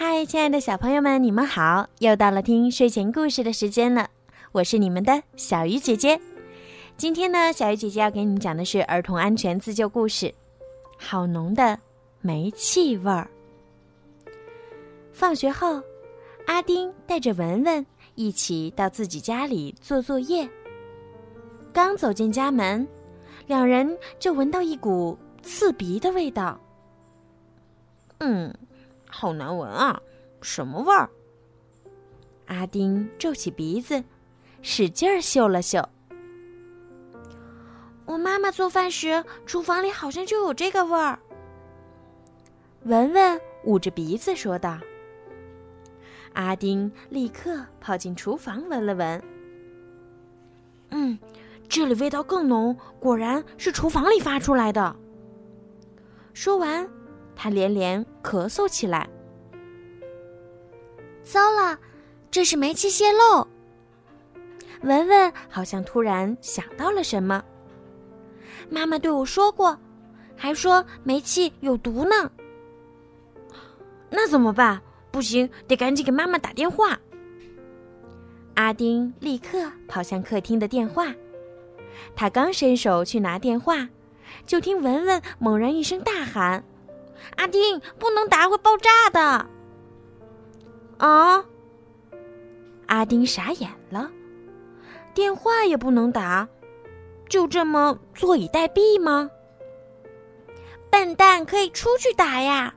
嗨，亲爱的小朋友们，你们好！又到了听睡前故事的时间了，我是你们的小鱼姐姐。今天呢，小鱼姐姐要给你们讲的是儿童安全自救故事，《好浓的煤气味儿》。放学后，阿丁带着文文一起到自己家里做作业。刚走进家门，两人就闻到一股刺鼻的味道。嗯。好难闻啊！什么味儿？阿丁皱起鼻子，使劲儿嗅了嗅。我妈妈做饭时，厨房里好像就有这个味儿。文文捂着鼻子说道。阿丁立刻跑进厨房闻了闻。嗯，这里味道更浓，果然是厨房里发出来的。说完。他连连咳嗽起来。糟了，这是煤气泄漏。文文好像突然想到了什么。妈妈对我说过，还说煤气有毒呢。那怎么办？不行，得赶紧给妈妈打电话。阿丁立刻跑向客厅的电话。他刚伸手去拿电话，就听文文猛然一声大喊。阿丁，不能打，会爆炸的！啊！阿丁傻眼了，电话也不能打，就这么坐以待毙吗？笨蛋，可以出去打呀！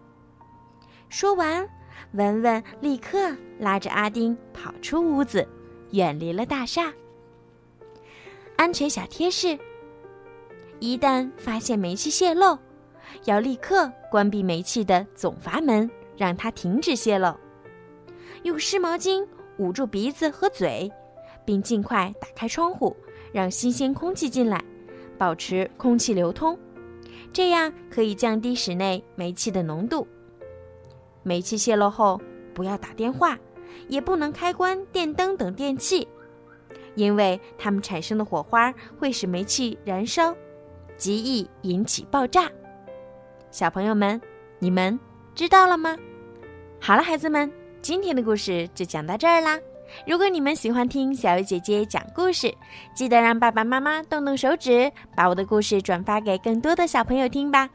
说完，文文立刻拉着阿丁跑出屋子，远离了大厦。安全小贴士：一旦发现煤气泄漏。要立刻关闭煤气的总阀门，让它停止泄漏。用湿毛巾捂住鼻子和嘴，并尽快打开窗户，让新鲜空气进来，保持空气流通，这样可以降低室内煤气的浓度。煤气泄漏后，不要打电话，也不能开关电灯等电器，因为它们产生的火花会使煤气燃烧，极易引起爆炸。小朋友们，你们知道了吗？好了，孩子们，今天的故事就讲到这儿啦。如果你们喜欢听小鱼姐姐讲故事，记得让爸爸妈妈动动手指，把我的故事转发给更多的小朋友听吧。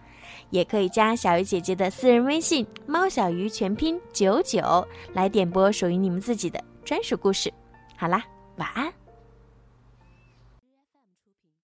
也可以加小鱼姐姐的私人微信“猫小鱼”全拼九九，来点播属于你们自己的专属故事。好啦，晚安。